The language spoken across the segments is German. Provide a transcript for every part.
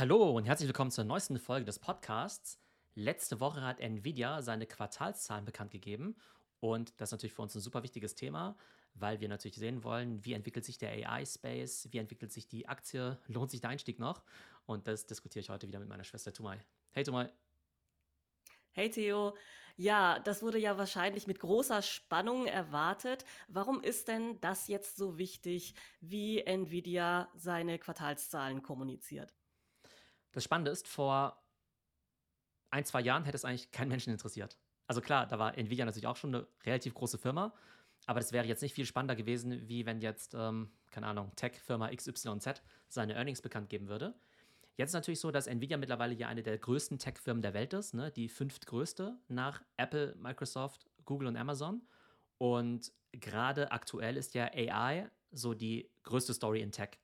Hallo und herzlich willkommen zur neuesten Folge des Podcasts. Letzte Woche hat Nvidia seine Quartalszahlen bekannt gegeben und das ist natürlich für uns ein super wichtiges Thema, weil wir natürlich sehen wollen, wie entwickelt sich der AI-Space, wie entwickelt sich die Aktie, lohnt sich der Einstieg noch? Und das diskutiere ich heute wieder mit meiner Schwester Tumai. Hey Tumai. Hey Theo, ja, das wurde ja wahrscheinlich mit großer Spannung erwartet. Warum ist denn das jetzt so wichtig, wie Nvidia seine Quartalszahlen kommuniziert? Das Spannende ist, vor ein, zwei Jahren hätte es eigentlich keinen Menschen interessiert. Also klar, da war Nvidia natürlich auch schon eine relativ große Firma, aber das wäre jetzt nicht viel spannender gewesen, wie wenn jetzt, ähm, keine Ahnung, Tech-Firma XYZ seine Earnings bekannt geben würde. Jetzt ist natürlich so, dass Nvidia mittlerweile ja eine der größten Tech-Firmen der Welt ist, ne? die fünftgrößte nach Apple, Microsoft, Google und Amazon. Und gerade aktuell ist ja AI so die größte Story in Tech.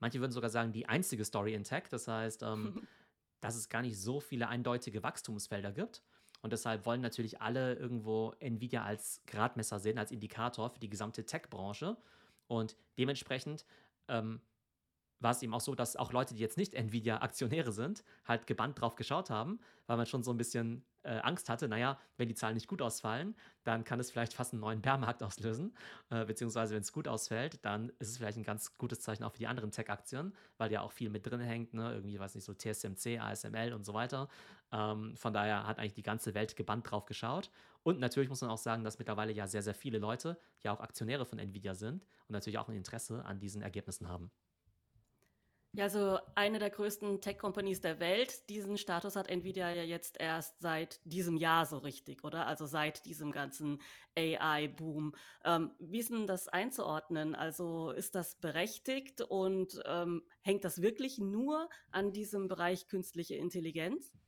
Manche würden sogar sagen, die einzige Story in Tech. Das heißt, ähm, dass es gar nicht so viele eindeutige Wachstumsfelder gibt. Und deshalb wollen natürlich alle irgendwo Nvidia als Gradmesser sehen, als Indikator für die gesamte Tech-Branche. Und dementsprechend ähm, war es eben auch so, dass auch Leute, die jetzt nicht Nvidia-Aktionäre sind, halt gebannt drauf geschaut haben, weil man schon so ein bisschen äh, Angst hatte, naja, wenn die Zahlen nicht gut ausfallen, dann kann es vielleicht fast einen neuen Bärmarkt auslösen, äh, beziehungsweise wenn es gut ausfällt, dann ist es vielleicht ein ganz gutes Zeichen auch für die anderen Tech-Aktien, weil ja auch viel mit drin hängt, ne? irgendwie, weiß nicht, so TSMC, ASML und so weiter. Ähm, von daher hat eigentlich die ganze Welt gebannt drauf geschaut. Und natürlich muss man auch sagen, dass mittlerweile ja sehr, sehr viele Leute ja auch Aktionäre von Nvidia sind und natürlich auch ein Interesse an diesen Ergebnissen haben. Ja, also eine der größten Tech-Companies der Welt. Diesen Status hat Nvidia ja jetzt erst seit diesem Jahr so richtig, oder? Also seit diesem ganzen AI-Boom. Ähm, wie ist denn das einzuordnen? Also ist das berechtigt und ähm, hängt das wirklich nur an diesem Bereich künstliche Intelligenz?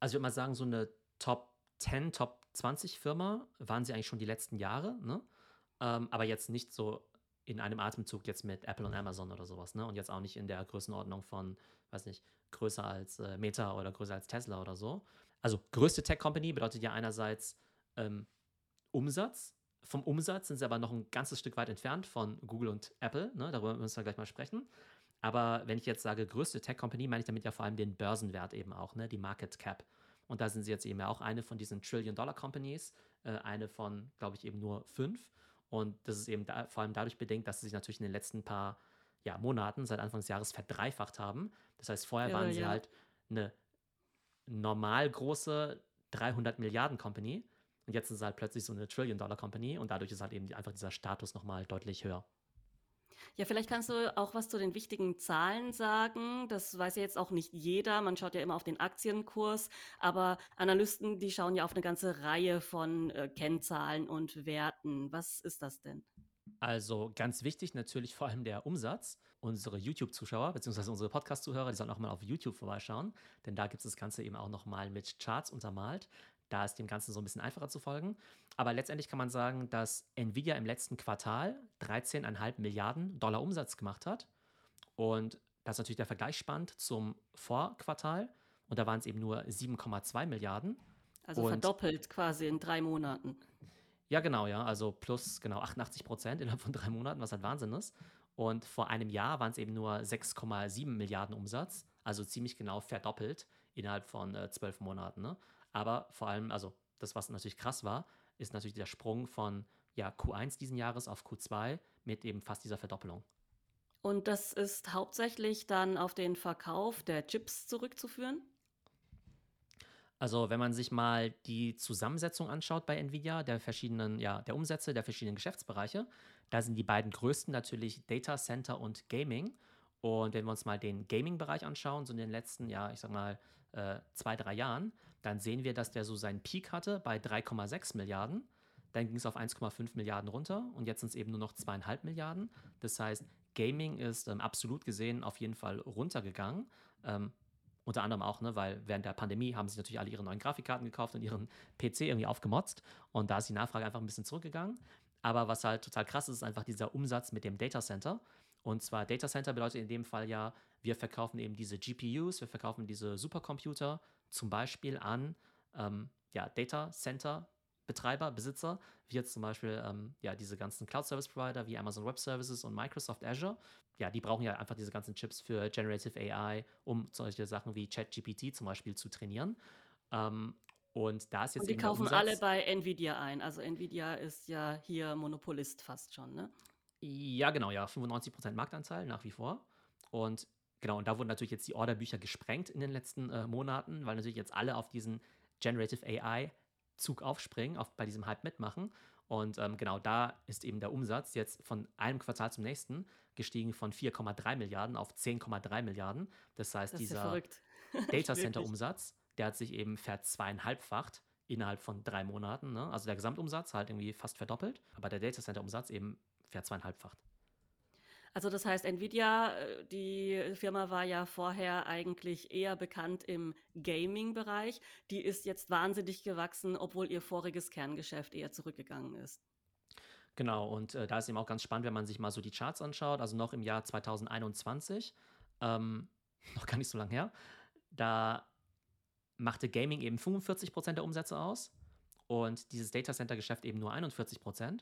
Also ich würde mal sagen, so eine Top 10, Top 20 Firma waren sie eigentlich schon die letzten Jahre, ne? Ähm, aber jetzt nicht so in einem Atemzug jetzt mit Apple und Amazon oder sowas, ne? Und jetzt auch nicht in der Größenordnung von, weiß nicht, größer als äh, Meta oder größer als Tesla oder so. Also größte Tech-Company bedeutet ja einerseits ähm, Umsatz. Vom Umsatz sind sie aber noch ein ganzes Stück weit entfernt von Google und Apple, ne? Darüber müssen wir gleich mal sprechen. Aber wenn ich jetzt sage größte Tech-Company, meine ich damit ja vor allem den Börsenwert eben auch, ne? Die Market Cap. Und da sind sie jetzt eben ja auch eine von diesen Trillion-Dollar-Companies, äh, eine von, glaube ich, eben nur fünf. Und das ist eben da, vor allem dadurch bedingt, dass sie sich natürlich in den letzten paar ja, Monaten seit Anfang des Jahres verdreifacht haben. Das heißt, vorher ja, waren sie ja. halt eine normal große 300 Milliarden Company und jetzt sind sie halt plötzlich so eine Trillion Dollar Company und dadurch ist halt eben einfach dieser Status nochmal deutlich höher. Ja, vielleicht kannst du auch was zu den wichtigen Zahlen sagen. Das weiß ja jetzt auch nicht jeder. Man schaut ja immer auf den Aktienkurs, aber Analysten, die schauen ja auf eine ganze Reihe von äh, Kennzahlen und Werten. Was ist das denn? Also ganz wichtig natürlich vor allem der Umsatz. Unsere YouTube-Zuschauer bzw. unsere Podcast-Zuhörer, die sollen auch mal auf YouTube vorbeischauen, denn da gibt es das Ganze eben auch nochmal mit Charts untermalt. Da ist dem Ganzen so ein bisschen einfacher zu folgen. Aber letztendlich kann man sagen, dass Nvidia im letzten Quartal 13,5 Milliarden Dollar Umsatz gemacht hat. Und das ist natürlich der Vergleich spannend zum Vorquartal. Und da waren es eben nur 7,2 Milliarden. Also und verdoppelt quasi in drei Monaten. Ja, genau, ja. Also plus genau 88 Prozent innerhalb von drei Monaten, was halt Wahnsinn ist. Und vor einem Jahr waren es eben nur 6,7 Milliarden Umsatz, also ziemlich genau verdoppelt innerhalb von äh, zwölf Monaten. Ne? Aber vor allem, also das, was natürlich krass war, ist natürlich der Sprung von ja, Q1 diesen Jahres auf Q2 mit eben fast dieser Verdoppelung. Und das ist hauptsächlich dann auf den Verkauf der Chips zurückzuführen? Also, wenn man sich mal die Zusammensetzung anschaut bei Nvidia, der verschiedenen, ja, der Umsätze der verschiedenen Geschäftsbereiche, da sind die beiden größten natürlich Data Center und Gaming. Und wenn wir uns mal den Gaming-Bereich anschauen, so in den letzten, ja, ich sag mal, äh, zwei, drei Jahren, dann sehen wir, dass der so seinen Peak hatte bei 3,6 Milliarden. Dann ging es auf 1,5 Milliarden runter und jetzt sind es eben nur noch zweieinhalb Milliarden. Das heißt, Gaming ist ähm, absolut gesehen auf jeden Fall runtergegangen. Ähm, unter anderem auch, ne, weil während der Pandemie haben sich natürlich alle ihre neuen Grafikkarten gekauft und ihren PC irgendwie aufgemotzt. Und da ist die Nachfrage einfach ein bisschen zurückgegangen. Aber was halt total krass ist, ist einfach dieser Umsatz mit dem Data Center. Und zwar Data Center bedeutet in dem Fall ja, wir verkaufen eben diese GPUs, wir verkaufen diese Supercomputer zum Beispiel an ähm, ja, Data Center Betreiber, Besitzer, wie jetzt zum Beispiel ähm, ja, diese ganzen Cloud-Service-Provider wie Amazon Web Services und Microsoft Azure. Ja, die brauchen ja einfach diese ganzen Chips für Generative AI, um solche Sachen wie ChatGPT zum Beispiel zu trainieren. Ähm, und da ist jetzt und die kaufen alle bei Nvidia ein. Also Nvidia ist ja hier Monopolist fast schon, ne? Ja, genau, ja. 95% Marktanteil nach wie vor. Und genau, und da wurden natürlich jetzt die Orderbücher gesprengt in den letzten äh, Monaten, weil natürlich jetzt alle auf diesen Generative AI Zug aufspringen, auf, bei diesem Hype mitmachen. Und ähm, genau da ist eben der Umsatz jetzt von einem Quartal zum nächsten gestiegen von 4,3 Milliarden auf 10,3 Milliarden. Das heißt, das dieser Data Center Umsatz, der hat sich eben verzweieinhalbfacht innerhalb von drei Monaten. Ne? Also der Gesamtumsatz halt irgendwie fast verdoppelt, aber der Data Center Umsatz eben verzweieinhalbfacht. Also das heißt, Nvidia, äh, die Firma war ja vorher eigentlich eher bekannt im Gaming-Bereich. Die ist jetzt wahnsinnig gewachsen, obwohl ihr voriges Kerngeschäft eher zurückgegangen ist. Genau, und äh, da ist eben auch ganz spannend, wenn man sich mal so die Charts anschaut, also noch im Jahr 2021, ähm, noch gar nicht so lange her, da machte Gaming eben 45% der Umsätze aus und dieses Data Center Geschäft eben nur 41%.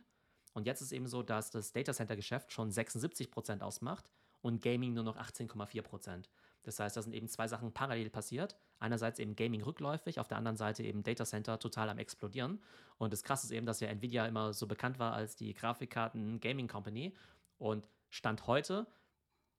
Und jetzt ist eben so, dass das Data Center Geschäft schon 76% ausmacht und Gaming nur noch 18,4%. Das heißt, da sind eben zwei Sachen parallel passiert. Einerseits eben Gaming rückläufig, auf der anderen Seite eben Data Center total am explodieren. Und das Krasse ist eben, dass ja Nvidia immer so bekannt war als die Grafikkarten Gaming Company. Und Stand heute,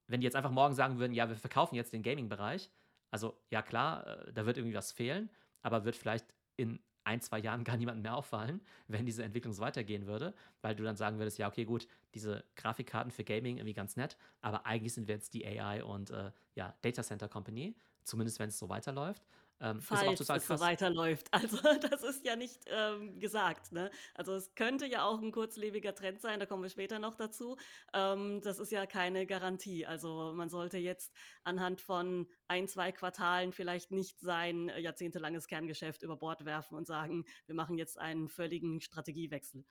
wenn die jetzt einfach morgen sagen würden, ja, wir verkaufen jetzt den Gaming-Bereich, also ja klar, äh, da wird irgendwie was fehlen, aber wird vielleicht in ein, zwei Jahren gar niemandem mehr auffallen, wenn diese Entwicklung so weitergehen würde, weil du dann sagen würdest, ja, okay, gut, diese Grafikkarten für Gaming irgendwie ganz nett, aber eigentlich sind wir jetzt die AI und äh, ja, Data Center Company, zumindest wenn es so weiterläuft. Ähm, Falls es so weiterläuft. Also das ist ja nicht ähm, gesagt. Ne? Also es könnte ja auch ein kurzlebiger Trend sein, da kommen wir später noch dazu. Ähm, das ist ja keine Garantie. Also man sollte jetzt anhand von ein, zwei Quartalen vielleicht nicht sein äh, jahrzehntelanges Kerngeschäft über Bord werfen und sagen, wir machen jetzt einen völligen Strategiewechsel.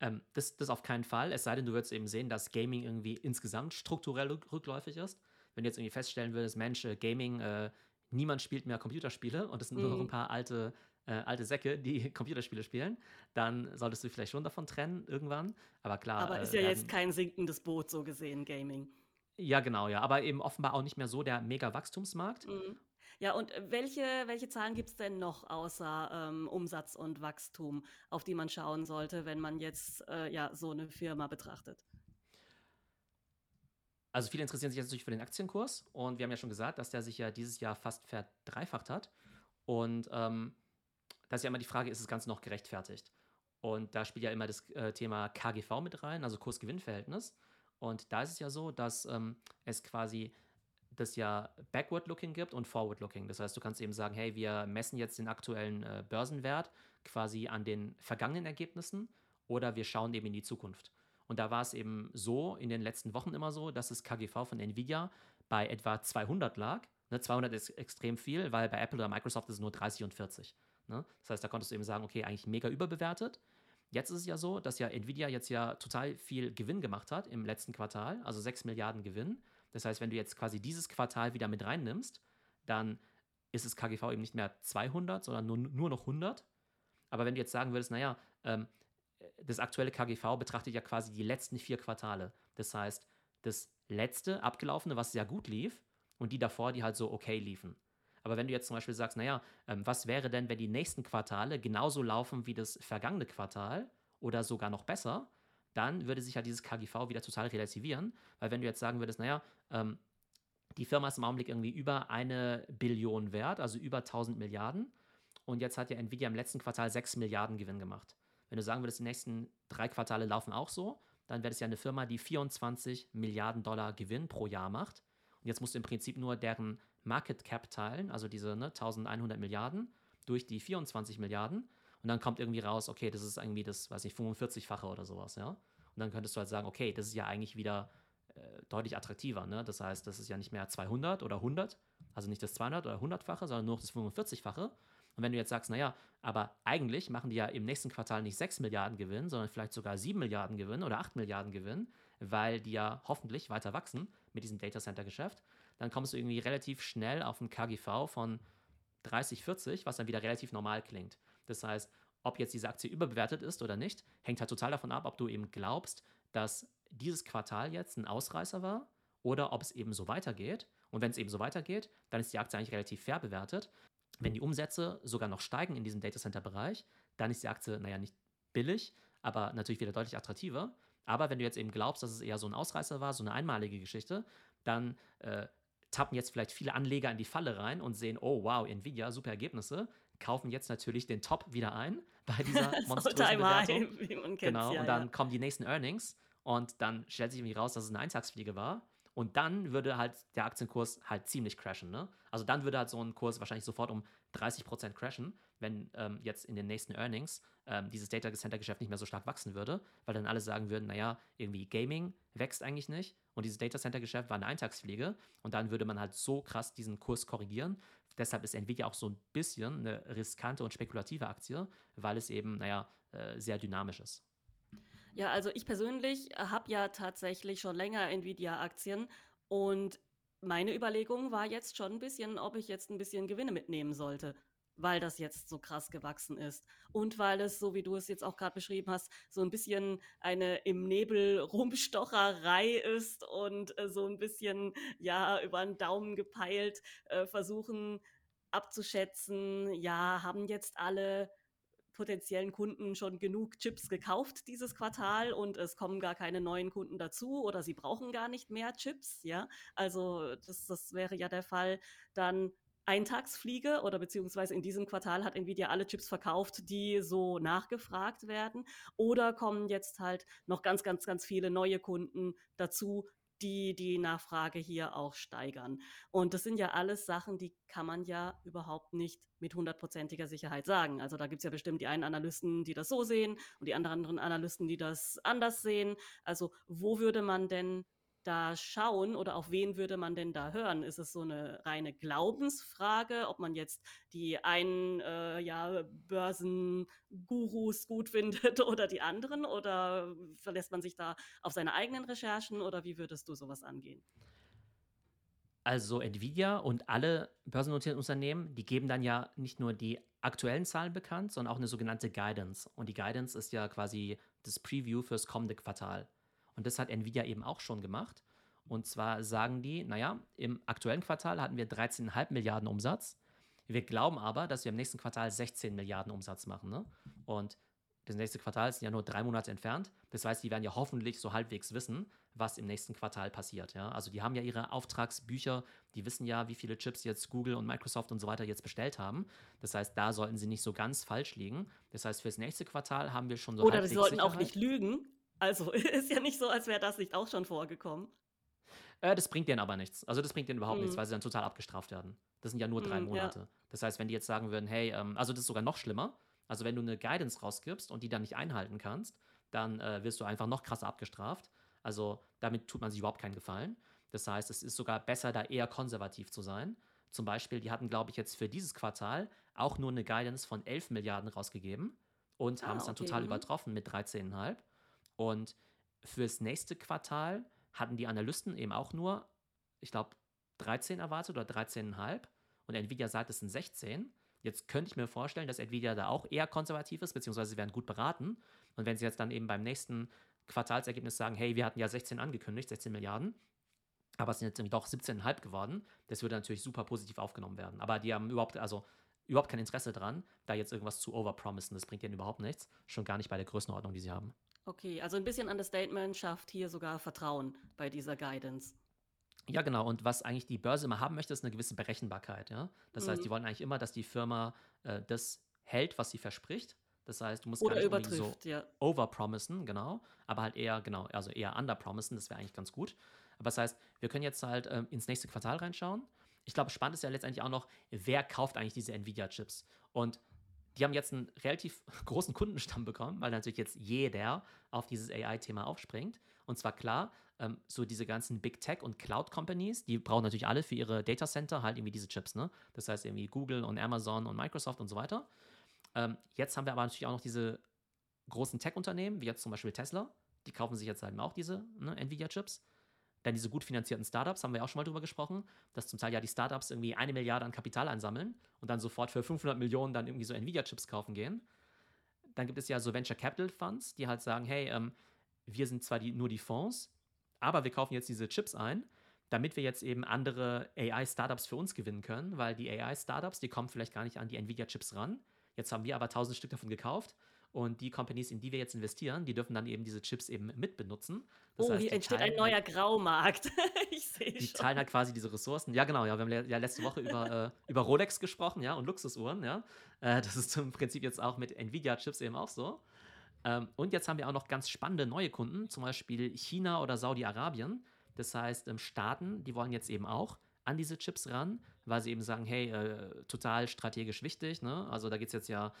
Ähm, das, das auf keinen Fall, es sei denn, du würdest eben sehen, dass Gaming irgendwie insgesamt strukturell rückläufig ist. Wenn du jetzt irgendwie feststellen würdest, Mensch, äh, Gaming äh, niemand spielt mehr Computerspiele und es sind mhm. nur noch ein mhm. paar alte, äh, alte Säcke, die Computerspiele spielen, dann solltest du vielleicht schon davon trennen irgendwann. Aber klar. Aber ist äh, ja jetzt kein sinkendes Boot, so gesehen, Gaming. Ja, genau, ja. Aber eben offenbar auch nicht mehr so der Mega-Wachstumsmarkt. Mhm. Ja, und welche, welche Zahlen gibt es denn noch außer ähm, Umsatz und Wachstum, auf die man schauen sollte, wenn man jetzt äh, ja, so eine Firma betrachtet? Also viele interessieren sich jetzt natürlich für den Aktienkurs und wir haben ja schon gesagt, dass der sich ja dieses Jahr fast verdreifacht hat. Und ähm, da ist ja immer die Frage, ist das Ganze noch gerechtfertigt? Und da spielt ja immer das äh, Thema KGV mit rein, also Kurs-Gewinn-Verhältnis. Und da ist es ja so, dass ähm, es quasi das ja Backward-Looking gibt und Forward-Looking. Das heißt, du kannst eben sagen, hey, wir messen jetzt den aktuellen äh, Börsenwert quasi an den vergangenen Ergebnissen oder wir schauen eben in die Zukunft. Und da war es eben so in den letzten Wochen immer so, dass das KGV von Nvidia bei etwa 200 lag. Ne, 200 ist extrem viel, weil bei Apple oder Microsoft ist es nur 30 und 40. Ne? Das heißt, da konntest du eben sagen, okay, eigentlich mega überbewertet. Jetzt ist es ja so, dass ja Nvidia jetzt ja total viel Gewinn gemacht hat im letzten Quartal, also 6 Milliarden Gewinn. Das heißt, wenn du jetzt quasi dieses Quartal wieder mit reinnimmst, dann ist das KGV eben nicht mehr 200, sondern nur, nur noch 100. Aber wenn du jetzt sagen würdest, naja, ähm, das aktuelle KGV betrachtet ja quasi die letzten vier Quartale. Das heißt, das letzte abgelaufene, was sehr gut lief, und die davor, die halt so okay liefen. Aber wenn du jetzt zum Beispiel sagst, naja, ähm, was wäre denn, wenn die nächsten Quartale genauso laufen wie das vergangene Quartal oder sogar noch besser, dann würde sich ja dieses KGV wieder total relativieren. Weil wenn du jetzt sagen würdest, naja, ähm, die Firma ist im Augenblick irgendwie über eine Billion wert, also über 1000 Milliarden. Und jetzt hat ja Nvidia im letzten Quartal 6 Milliarden Gewinn gemacht. Wenn du sagen würdest, die nächsten drei Quartale laufen auch so, dann wäre das ja eine Firma, die 24 Milliarden Dollar Gewinn pro Jahr macht. Und jetzt musst du im Prinzip nur deren Market Cap teilen, also diese ne, 1100 Milliarden, durch die 24 Milliarden. Und dann kommt irgendwie raus, okay, das ist irgendwie das, weiß nicht, 45-fache oder sowas, ja. Und dann könntest du halt sagen, okay, das ist ja eigentlich wieder äh, deutlich attraktiver, ne? Das heißt, das ist ja nicht mehr 200 oder 100, also nicht das 200 oder 100-fache, sondern nur das 45-fache. Und wenn du jetzt sagst, naja, aber eigentlich machen die ja im nächsten Quartal nicht 6 Milliarden Gewinn, sondern vielleicht sogar 7 Milliarden Gewinn oder 8 Milliarden Gewinn, weil die ja hoffentlich weiter wachsen mit diesem Data Center Geschäft, dann kommst du irgendwie relativ schnell auf ein KGV von 30, 40, was dann wieder relativ normal klingt. Das heißt, ob jetzt diese Aktie überbewertet ist oder nicht, hängt halt total davon ab, ob du eben glaubst, dass dieses Quartal jetzt ein Ausreißer war oder ob es eben so weitergeht. Und wenn es eben so weitergeht, dann ist die Aktie eigentlich relativ fair bewertet. Wenn die Umsätze sogar noch steigen in diesem Datacenter-Bereich, dann ist die Aktie, naja, nicht billig, aber natürlich wieder deutlich attraktiver. Aber wenn du jetzt eben glaubst, dass es eher so ein Ausreißer war, so eine einmalige Geschichte, dann äh, tappen jetzt vielleicht viele Anleger in die Falle rein und sehen, oh wow, Nvidia, super Ergebnisse, kaufen jetzt natürlich den Top wieder ein bei dieser monströsen Bewertung. Wie man genau, ja, und dann ja. kommen die nächsten Earnings und dann stellt sich irgendwie raus, dass es eine Eintagsfliege war. Und dann würde halt der Aktienkurs halt ziemlich crashen. Ne? Also dann würde halt so ein Kurs wahrscheinlich sofort um 30% crashen, wenn ähm, jetzt in den nächsten Earnings ähm, dieses Data Center Geschäft nicht mehr so stark wachsen würde, weil dann alle sagen würden, naja, irgendwie Gaming wächst eigentlich nicht und dieses Data Center Geschäft war eine Eintagsfliege und dann würde man halt so krass diesen Kurs korrigieren. Deshalb ist Nvidia auch so ein bisschen eine riskante und spekulative Aktie, weil es eben, naja, äh, sehr dynamisch ist. Ja, also ich persönlich habe ja tatsächlich schon länger Nvidia-Aktien und meine Überlegung war jetzt schon ein bisschen, ob ich jetzt ein bisschen Gewinne mitnehmen sollte, weil das jetzt so krass gewachsen ist. Und weil es, so wie du es jetzt auch gerade beschrieben hast, so ein bisschen eine im Nebel Rumstocherei ist und äh, so ein bisschen, ja, über den Daumen gepeilt äh, versuchen abzuschätzen, ja, haben jetzt alle potenziellen Kunden schon genug Chips gekauft dieses Quartal und es kommen gar keine neuen Kunden dazu oder sie brauchen gar nicht mehr Chips, ja. Also das, das wäre ja der Fall. Dann Eintagsfliege oder beziehungsweise in diesem Quartal hat Nvidia alle Chips verkauft, die so nachgefragt werden. Oder kommen jetzt halt noch ganz, ganz, ganz viele neue Kunden dazu, die die Nachfrage hier auch steigern. Und das sind ja alles Sachen, die kann man ja überhaupt nicht mit hundertprozentiger Sicherheit sagen. Also da gibt es ja bestimmt die einen Analysten, die das so sehen und die anderen Analysten, die das anders sehen. Also wo würde man denn da schauen oder auf wen würde man denn da hören? Ist es so eine reine Glaubensfrage, ob man jetzt die einen äh, ja, Börsengurus gut findet oder die anderen? Oder verlässt man sich da auf seine eigenen Recherchen oder wie würdest du sowas angehen? Also Nvidia und alle börsennotierten Unternehmen, die geben dann ja nicht nur die aktuellen Zahlen bekannt, sondern auch eine sogenannte Guidance. Und die Guidance ist ja quasi das Preview fürs kommende Quartal. Und das hat Nvidia eben auch schon gemacht. Und zwar sagen die, naja, im aktuellen Quartal hatten wir 13,5 Milliarden Umsatz. Wir glauben aber, dass wir im nächsten Quartal 16 Milliarden Umsatz machen. Ne? Und das nächste Quartal ist ja nur drei Monate entfernt. Das heißt, die werden ja hoffentlich so halbwegs wissen, was im nächsten Quartal passiert. Ja? Also die haben ja ihre Auftragsbücher, die wissen ja, wie viele Chips jetzt Google und Microsoft und so weiter jetzt bestellt haben. Das heißt, da sollten sie nicht so ganz falsch liegen. Das heißt, fürs nächste Quartal haben wir schon so Oder sie sollten Sicherheit. auch nicht lügen. Also ist ja nicht so, als wäre das nicht auch schon vorgekommen. Äh, das bringt denen aber nichts. Also das bringt denen überhaupt mhm. nichts, weil sie dann total abgestraft werden. Das sind ja nur drei mhm, Monate. Ja. Das heißt, wenn die jetzt sagen würden, hey, ähm, also das ist sogar noch schlimmer. Also wenn du eine Guidance rausgibst und die dann nicht einhalten kannst, dann äh, wirst du einfach noch krasser abgestraft. Also damit tut man sich überhaupt keinen Gefallen. Das heißt, es ist sogar besser, da eher konservativ zu sein. Zum Beispiel, die hatten, glaube ich, jetzt für dieses Quartal auch nur eine Guidance von 11 Milliarden rausgegeben und ah, haben es dann okay. total mhm. übertroffen mit 13,5. Und fürs nächste Quartal hatten die Analysten eben auch nur, ich glaube, 13 erwartet oder 13,5. Und Nvidia sagt, es sind 16. Jetzt könnte ich mir vorstellen, dass Nvidia da auch eher konservativ ist, beziehungsweise sie werden gut beraten. Und wenn sie jetzt dann eben beim nächsten Quartalsergebnis sagen, hey, wir hatten ja 16 angekündigt, 16 Milliarden, aber es sind jetzt doch 17,5 geworden, das würde natürlich super positiv aufgenommen werden. Aber die haben überhaupt, also überhaupt kein Interesse dran, da jetzt irgendwas zu overpromisen. Das bringt ihnen überhaupt nichts. Schon gar nicht bei der Größenordnung, die sie haben. Okay, also ein bisschen Understatement schafft hier sogar Vertrauen bei dieser Guidance. Ja, genau. Und was eigentlich die Börse immer haben möchte, ist eine gewisse Berechenbarkeit. Ja? Das mhm. heißt, die wollen eigentlich immer, dass die Firma äh, das hält, was sie verspricht. Das heißt, du musst Oder gar nicht so ja. overpromisen, genau, aber halt eher, genau, also eher underpromisen, das wäre eigentlich ganz gut. Aber das heißt, wir können jetzt halt ähm, ins nächste Quartal reinschauen. Ich glaube, spannend ist ja letztendlich auch noch, wer kauft eigentlich diese Nvidia-Chips? Und die haben jetzt einen relativ großen Kundenstamm bekommen, weil natürlich jetzt jeder auf dieses AI-Thema aufspringt. Und zwar klar, ähm, so diese ganzen Big Tech und Cloud Companies, die brauchen natürlich alle für ihre Data Center halt irgendwie diese Chips, ne? Das heißt irgendwie Google und Amazon und Microsoft und so weiter. Ähm, jetzt haben wir aber natürlich auch noch diese großen Tech-Unternehmen, wie jetzt zum Beispiel Tesla, die kaufen sich jetzt halt auch diese ne, Nvidia-Chips. Dann diese gut finanzierten Startups, haben wir auch schon mal drüber gesprochen, dass zum Teil ja die Startups irgendwie eine Milliarde an Kapital einsammeln und dann sofort für 500 Millionen dann irgendwie so Nvidia-Chips kaufen gehen. dann gibt es ja so Venture Capital Funds, die halt sagen, hey, ähm, wir sind zwar die, nur die Fonds, aber wir kaufen jetzt diese Chips ein, damit wir jetzt eben andere AI-Startups für uns gewinnen können, weil die AI-Startups, die kommen vielleicht gar nicht an die Nvidia-Chips ran. Jetzt haben wir aber tausend Stück davon gekauft und die Companies, in die wir jetzt investieren, die dürfen dann eben diese Chips eben mitbenutzen. Das oh, heißt, hier entsteht ein neuer Graumarkt. ich sehe Die schon. teilen halt quasi diese Ressourcen. Ja, genau. Ja, wir haben ja letzte Woche über, äh, über Rolex gesprochen, ja, und Luxusuhren, ja. Äh, das ist im Prinzip jetzt auch mit Nvidia-Chips eben auch so. Ähm, und jetzt haben wir auch noch ganz spannende neue Kunden, zum Beispiel China oder Saudi-Arabien. Das heißt, ähm, Staaten, die wollen jetzt eben auch an diese Chips ran, weil sie eben sagen, hey, äh, total strategisch wichtig. Ne? Also da geht es jetzt ja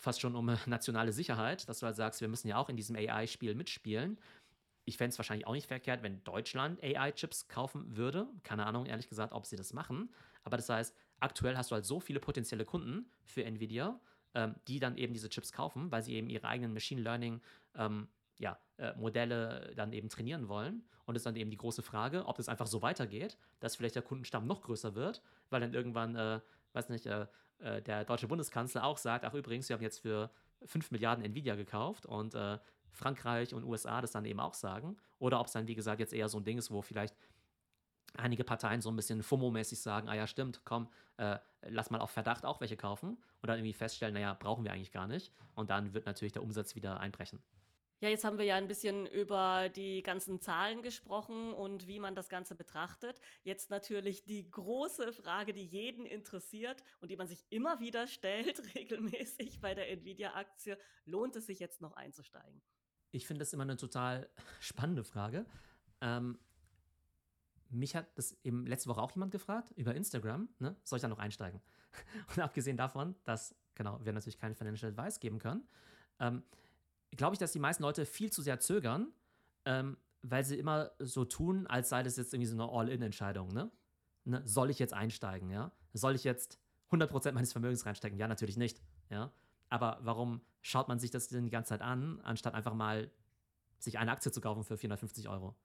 fast schon um äh, nationale Sicherheit, dass du halt sagst, wir müssen ja auch in diesem AI-Spiel mitspielen. Ich fände es wahrscheinlich auch nicht verkehrt, wenn Deutschland AI-Chips kaufen würde. Keine Ahnung, ehrlich gesagt, ob sie das machen. Aber das heißt, aktuell hast du halt so viele potenzielle Kunden für Nvidia, ähm, die dann eben diese Chips kaufen, weil sie eben ihre eigenen Machine Learning ähm, ja, äh, Modelle dann eben trainieren wollen. Und es ist dann eben die große Frage, ob das einfach so weitergeht, dass vielleicht der Kundenstamm noch größer wird, weil dann irgendwann, äh, weiß nicht, äh, äh, der deutsche Bundeskanzler auch sagt, ach übrigens, wir haben jetzt für 5 Milliarden Nvidia gekauft und äh, Frankreich und USA das dann eben auch sagen. Oder ob es dann, wie gesagt, jetzt eher so ein Ding ist, wo vielleicht einige Parteien so ein bisschen FOMO-mäßig sagen, ah ja, stimmt, komm, äh, lass mal auf Verdacht auch welche kaufen und dann irgendwie feststellen, naja, brauchen wir eigentlich gar nicht. Und dann wird natürlich der Umsatz wieder einbrechen. Ja, jetzt haben wir ja ein bisschen über die ganzen Zahlen gesprochen und wie man das Ganze betrachtet. Jetzt natürlich die große Frage, die jeden interessiert und die man sich immer wieder stellt, regelmäßig bei der Nvidia-Aktie. Lohnt es sich jetzt noch einzusteigen? Ich finde das immer eine total spannende Frage. Ähm, mich hat das eben letzte Woche auch jemand gefragt über Instagram, ne? soll ich da noch einsteigen? Und abgesehen davon, dass, genau, wir natürlich keine Financial Advice geben können, ähm, glaube ich, dass die meisten Leute viel zu sehr zögern, ähm, weil sie immer so tun, als sei das jetzt irgendwie so eine All-In-Entscheidung. Ne? ne? Soll ich jetzt einsteigen? Ja? Soll ich jetzt 100% meines Vermögens reinstecken? Ja, natürlich nicht. Ja? Aber warum schaut man sich das denn die ganze Zeit an, anstatt einfach mal sich eine Aktie zu kaufen für 450 Euro?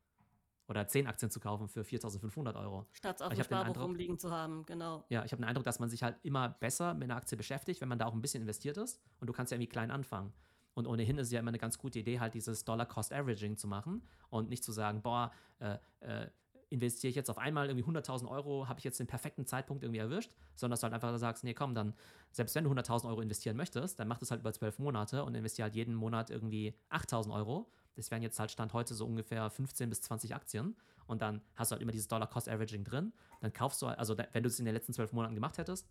Oder zehn Aktien zu kaufen für 4.500 Euro. Statt auf dem Sparbuch rumliegen zu haben, genau. Ja, ich habe den Eindruck, dass man sich halt immer besser mit einer Aktie beschäftigt, wenn man da auch ein bisschen investiert ist. Und du kannst ja irgendwie klein anfangen. Und ohnehin ist ja immer eine ganz gute Idee, halt dieses Dollar-Cost-Averaging zu machen und nicht zu sagen, boah, äh, äh, investiere ich jetzt auf einmal irgendwie 100.000 Euro, habe ich jetzt den perfekten Zeitpunkt irgendwie erwischt, sondern dass du halt einfach sagst, nee, komm, dann, selbst wenn du 100.000 Euro investieren möchtest, dann mach das halt über zwölf Monate und investiere halt jeden Monat irgendwie 8.000 Euro. Das wären jetzt halt Stand heute so ungefähr 15 bis 20 Aktien. Und dann hast du halt immer dieses Dollar-Cost-Averaging drin. Dann kaufst du, halt, also wenn du es in den letzten zwölf Monaten gemacht hättest,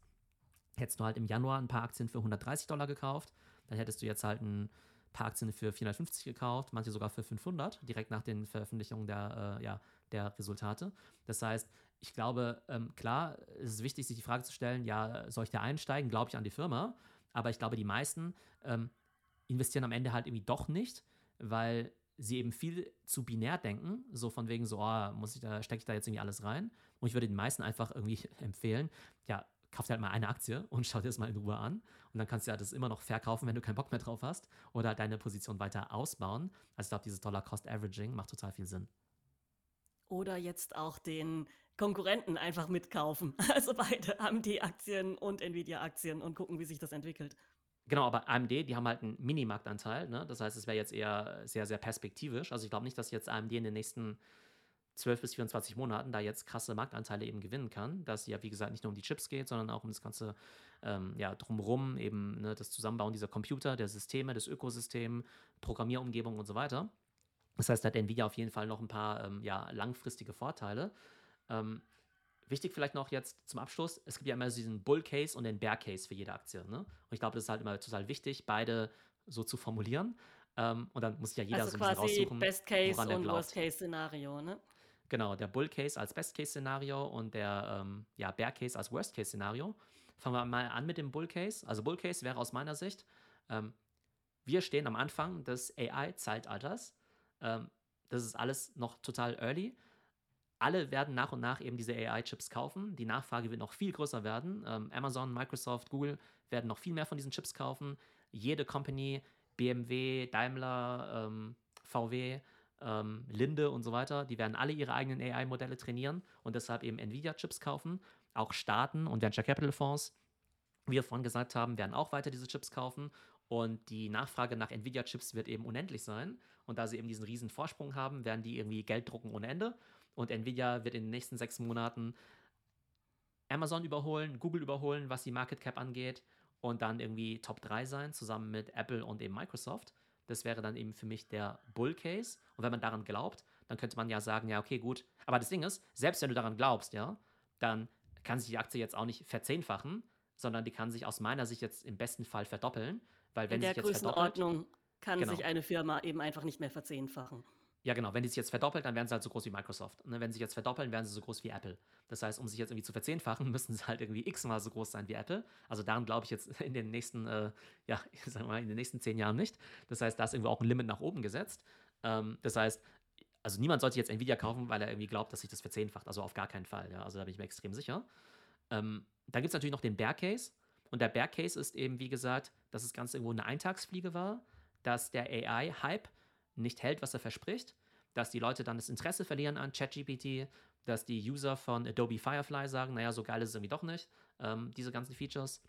hättest du halt im Januar ein paar Aktien für 130 Dollar gekauft dann hättest du jetzt halt ein paar Aktien für 450 gekauft, manche sogar für 500, direkt nach den Veröffentlichungen der, äh, ja, der Resultate. Das heißt, ich glaube, ähm, klar, es ist wichtig, sich die Frage zu stellen, ja, soll ich da einsteigen? Glaube ich an die Firma? Aber ich glaube, die meisten ähm, investieren am Ende halt irgendwie doch nicht, weil sie eben viel zu binär denken, so von wegen so, oh, muss ich da, stecke ich da jetzt irgendwie alles rein? Und ich würde den meisten einfach irgendwie empfehlen, ja, kauf dir halt mal eine Aktie und schau dir das mal in Ruhe an. Und dann kannst du ja das immer noch verkaufen, wenn du keinen Bock mehr drauf hast. Oder deine Position weiter ausbauen. Also ich glaube, dieses Dollar-Cost-Averaging macht total viel Sinn. Oder jetzt auch den Konkurrenten einfach mitkaufen. Also beide AMD-Aktien und Nvidia-Aktien und gucken, wie sich das entwickelt. Genau, aber AMD, die haben halt einen Minimarktanteil. Ne? Das heißt, es wäre jetzt eher sehr, sehr perspektivisch. Also ich glaube nicht, dass jetzt AMD in den nächsten 12 bis 24 Monaten da jetzt krasse Marktanteile eben gewinnen kann, dass ja, wie gesagt, nicht nur um die Chips geht, sondern auch um das ganze ähm, ja, drumherum, eben ne, das Zusammenbauen dieser Computer, der Systeme, des Ökosystems, Programmierumgebung und so weiter. Das heißt, da hat Nvidia auf jeden Fall noch ein paar ähm, ja, langfristige Vorteile. Ähm, wichtig vielleicht noch jetzt zum Abschluss, es gibt ja immer diesen Bull Case und den Bear Case für jede Aktie. Ne? Und ich glaube, das ist halt immer total wichtig, beide so zu formulieren. Um, ähm, und dann muss ja jeder also so ein bisschen raussuchen, Best Case und Worst Case Szenario, ne? Genau, der Bull Case als Best Case Szenario und der ähm, ja, Bear Case als Worst Case Szenario. Fangen wir mal an mit dem Bull Case. Also Bull Case wäre aus meiner Sicht, ähm, wir stehen am Anfang des AI-Zeitalters. Ähm, das ist alles noch total early. Alle werden nach und nach eben diese AI-Chips kaufen. Die Nachfrage wird noch viel größer werden. Ähm, Amazon, Microsoft, Google werden noch viel mehr von diesen Chips kaufen. Jede Company, BMW, Daimler, ähm, VW, ähm, Linde und so weiter, die werden alle ihre eigenen AI-Modelle trainieren und deshalb eben Nvidia-Chips kaufen. Auch Staaten und Venture Capital Fonds, wie wir vorhin gesagt haben, werden auch weiter diese Chips kaufen. Und die Nachfrage nach Nvidia-Chips wird eben unendlich sein. Und da sie eben diesen riesen Vorsprung haben, werden die irgendwie Geld drucken ohne Ende. Und Nvidia wird in den nächsten sechs Monaten Amazon überholen, Google überholen, was die Market Cap angeht. Und dann irgendwie Top 3 sein, zusammen mit Apple und eben Microsoft. Das wäre dann eben für mich der Bull Case. Und wenn man daran glaubt, dann könnte man ja sagen, ja, okay, gut. Aber das Ding ist, selbst wenn du daran glaubst, ja, dann kann sich die Aktie jetzt auch nicht verzehnfachen, sondern die kann sich aus meiner Sicht jetzt im besten Fall verdoppeln. Weil wenn In der sich jetzt Größenordnung kann Genau. sich eine Firma eben einfach nicht mehr verzehnfachen. Ja, genau. Wenn die sich jetzt verdoppelt, dann werden sie halt so groß wie Microsoft. Ne? Wenn sie sich jetzt verdoppeln, werden sie so groß wie Apple. Das heißt, um sich jetzt irgendwie zu verzehnfachen, müssen sie halt irgendwie x-mal so groß sein wie Apple. Also daran glaube ich jetzt in den nächsten, äh, ja, sagen wir mal, in den nächsten zehn Jahren nicht. Das heißt, da ist irgendwo auch ein Limit nach oben gesetzt. Ähm, das heißt, also niemand sollte jetzt Nvidia kaufen, weil er irgendwie glaubt, dass sich das verzehnfacht. Also auf gar keinen Fall. Ja? Also da bin ich mir extrem sicher. Ähm, dann gibt es natürlich noch den Bear Case. Und der Bear Case ist eben, wie gesagt, dass das Ganze irgendwo eine Eintagsfliege war, dass der AI-Hype nicht hält, was er verspricht, dass die Leute dann das Interesse verlieren an ChatGPT, dass die User von Adobe Firefly sagen, naja, so geil ist es irgendwie doch nicht, ähm, diese ganzen Features,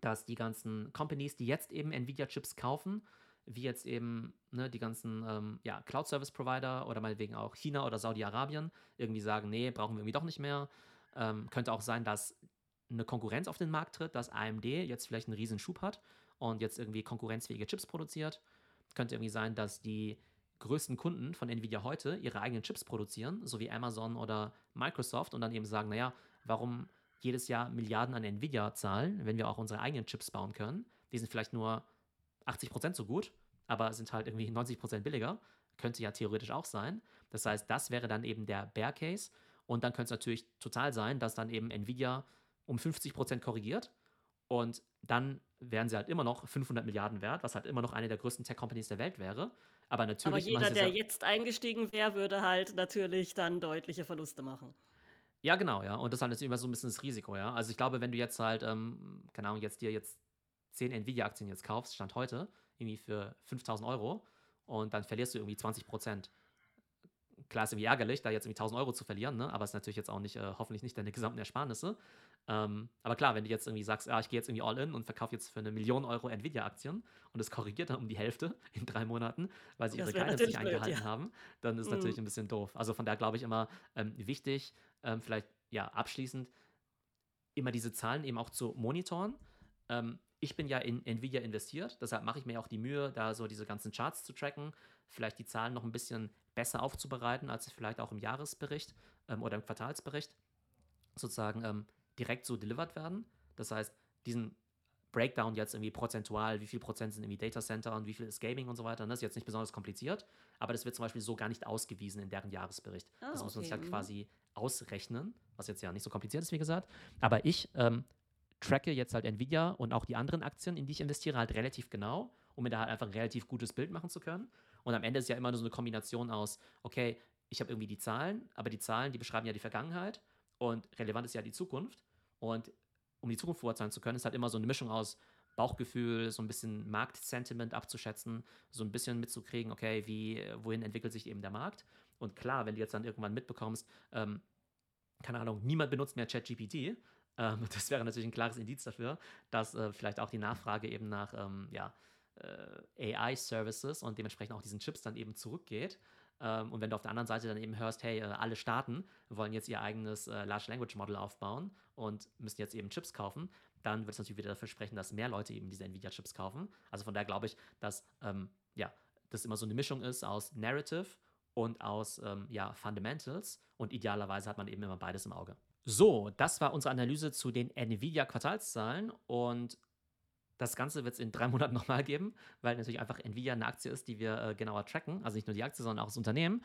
dass die ganzen Companies, die jetzt eben Nvidia-Chips kaufen, wie jetzt eben ne, die ganzen ähm, ja, Cloud-Service-Provider oder meinetwegen auch China oder Saudi-Arabien irgendwie sagen, nee, brauchen wir irgendwie doch nicht mehr. Ähm, könnte auch sein, dass eine Konkurrenz auf den Markt tritt, dass AMD jetzt vielleicht einen riesen Schub hat und jetzt irgendwie konkurrenzfähige Chips produziert. Könnte irgendwie sein, dass die größten Kunden von Nvidia heute ihre eigenen Chips produzieren, so wie Amazon oder Microsoft und dann eben sagen, naja, warum jedes Jahr Milliarden an Nvidia zahlen, wenn wir auch unsere eigenen Chips bauen können? Die sind vielleicht nur 80% so gut, aber sind halt irgendwie 90% billiger. Könnte ja theoretisch auch sein. Das heißt, das wäre dann eben der Bear Case. Und dann könnte es natürlich total sein, dass dann eben Nvidia um 50% korrigiert und dann wären sie halt immer noch 500 Milliarden wert, was halt immer noch eine der größten Tech-Companies der Welt wäre. Aber natürlich. Aber jeder, der jetzt eingestiegen wäre, würde halt natürlich dann deutliche Verluste machen. Ja, genau, ja. Und das ist halt immer so ein bisschen das Risiko, ja. Also ich glaube, wenn du jetzt halt, ähm, keine Ahnung, jetzt dir jetzt 10 Nvidia-Aktien jetzt kaufst, Stand heute, irgendwie für 5000 Euro und dann verlierst du irgendwie 20 Prozent. Klar ist irgendwie ärgerlich, da jetzt irgendwie 1000 Euro zu verlieren, ne? aber ist natürlich jetzt auch nicht, äh, hoffentlich nicht deine gesamten Ersparnisse. Ähm, aber klar, wenn du jetzt irgendwie sagst, ja, ich gehe jetzt irgendwie all in und verkaufe jetzt für eine Million Euro Nvidia-Aktien und es korrigiert dann um die Hälfte in drei Monaten, weil sie Das ihre Guidance nicht blöd, eingehalten ja. haben, dann ist es Mhm. natürlich ein bisschen doof. Also von daher glaube ich immer ähm, wichtig, ähm, vielleicht ja abschließend immer diese Zahlen eben auch zu monitoren. Ähm, ich bin ja in Nvidia investiert, deshalb mache ich mir auch die Mühe, da so diese ganzen Charts zu tracken, vielleicht die Zahlen noch ein bisschen besser aufzubereiten, als vielleicht auch im Jahresbericht ähm, oder im Quartalsbericht sozusagen ähm, direkt so delivered werden. Das heißt, diesen Breakdown jetzt irgendwie prozentual, wie viel Prozent sind irgendwie Data Center und wie viel ist Gaming und so weiter, ne, ist jetzt nicht besonders kompliziert, aber das wird zum Beispiel so gar nicht ausgewiesen in deren Jahresbericht. Ah, das muss man sich halt mhm. quasi ausrechnen, was jetzt ja nicht so kompliziert ist, wie gesagt. Aber ich ähm, tracke jetzt halt Nvidia und auch die anderen Aktien, in die ich investiere, halt relativ genau, um mir da halt einfach ein relativ gutes Bild machen zu können. Und am Ende ist ja immer nur so eine Kombination aus, okay, ich habe irgendwie die Zahlen, aber die Zahlen, die beschreiben ja die Vergangenheit und relevant ist ja die Zukunft. Und um die Zukunft beurteilen zu können, ist halt immer so eine Mischung aus Bauchgefühl, so ein bisschen Marktsentiment abzuschätzen, so ein bisschen mitzukriegen, okay, wie, wohin entwickelt sich eben der Markt. Und klar, wenn du jetzt dann irgendwann mitbekommst, ähm, keine Ahnung, niemand benutzt mehr ChatGPT, ähm, das wäre natürlich ein klares Indiz dafür, dass äh, vielleicht auch die Nachfrage eben nach ähm, ja, äh, AI-Services und dementsprechend auch diesen Chips dann eben zurückgeht. Ähm, und wenn du auf der anderen Seite dann eben hörst, hey, äh, alle Staaten wollen jetzt ihr eigenes äh, Large Language Model aufbauen und müssen jetzt eben Chips kaufen, dann wird es natürlich wieder dafür sprechen, dass mehr Leute eben diese Nvidia-Chips kaufen. Also von daher glaube ich, dass ähm, ja, das immer so eine Mischung ist aus Narrative und aus ähm, ja, Fundamentals und idealerweise hat man eben immer beides im Auge. So, das war unsere Analyse zu den Nvidia-Quartalszahlen und das Ganze wird es in drei Monaten nochmal geben, weil natürlich einfach Nvidia eine Aktie ist, die wir äh, genauer tracken. Also nicht nur die Aktie, sondern auch das Unternehmen.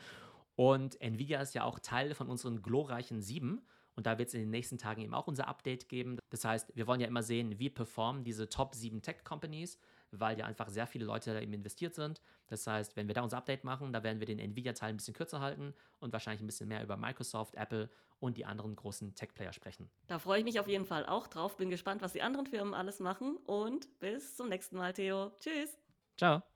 Und Nvidia ist ja auch Teil von unseren glorreichen sieben. Und da wird es in den nächsten Tagen eben auch unser Update geben. Das heißt, wir wollen ja immer sehen, wie performen diese Top 7 Tech-Companies, weil ja einfach sehr viele Leute da eben investiert sind. Das heißt, wenn wir da unser Update machen, da werden wir den Nvidia-Teil ein bisschen kürzer halten und wahrscheinlich ein bisschen mehr über Microsoft, Apple und die anderen großen Tech-Player sprechen. Da freue ich mich auf jeden Fall auch drauf. Bin gespannt, was die anderen Firmen alles machen. Und bis zum nächsten Mal, Theo. Tschüss. Ciao!